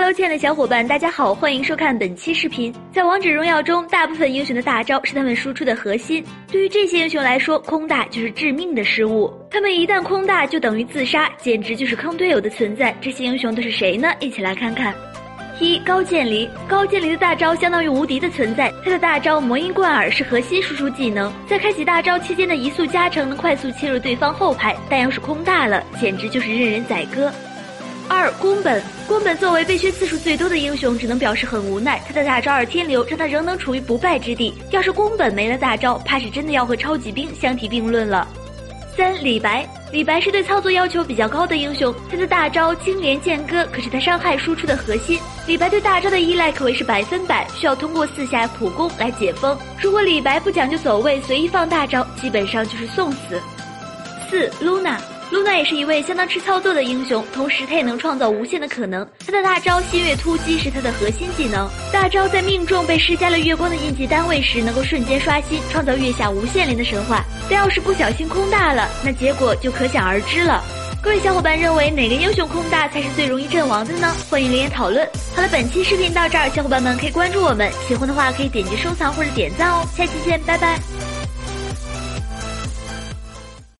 喽亲爱的小伙伴，大家好，欢迎收看本期视频。在王者荣耀中，大部分英雄的大招是他们输出的核心。对于这些英雄来说，空大就是致命的失误。他们一旦空大，就等于自杀，简直就是坑队友的存在。这些英雄都是谁呢？一起来看看。一高渐离，高渐离的大招相当于无敌的存在。他的大招魔音贯耳是核心输出技能，在开启大招期间的移速加成能快速切入对方后排，但要是空大了，简直就是任人宰割。二宫本，宫本作为被削次数最多的英雄，只能表示很无奈。他的大招二天流让他仍能处于不败之地。要是宫本没了大招，怕是真的要和超级兵相提并论了。三李白，李白是对操作要求比较高的英雄，他的大招青莲剑歌可是他伤害输出的核心。李白对大招的依赖可谓是百分百，需要通过四下普攻来解封。如果李白不讲究走位，随意放大招，基本上就是送死。四露娜。露娜也是一位相当吃操作的英雄，同时她也能创造无限的可能。她的大招新月突击是她的核心技能，大招在命中被施加了月光的印记单位时，能够瞬间刷新，创造月下无限连的神话。但要是不小心空大了，那结果就可想而知了。各位小伙伴认为哪个英雄空大才是最容易阵亡的呢？欢迎留言讨论。好了，本期视频到这儿，小伙伴们可以关注我们，喜欢的话可以点击收藏或者点赞哦。下期见，拜拜。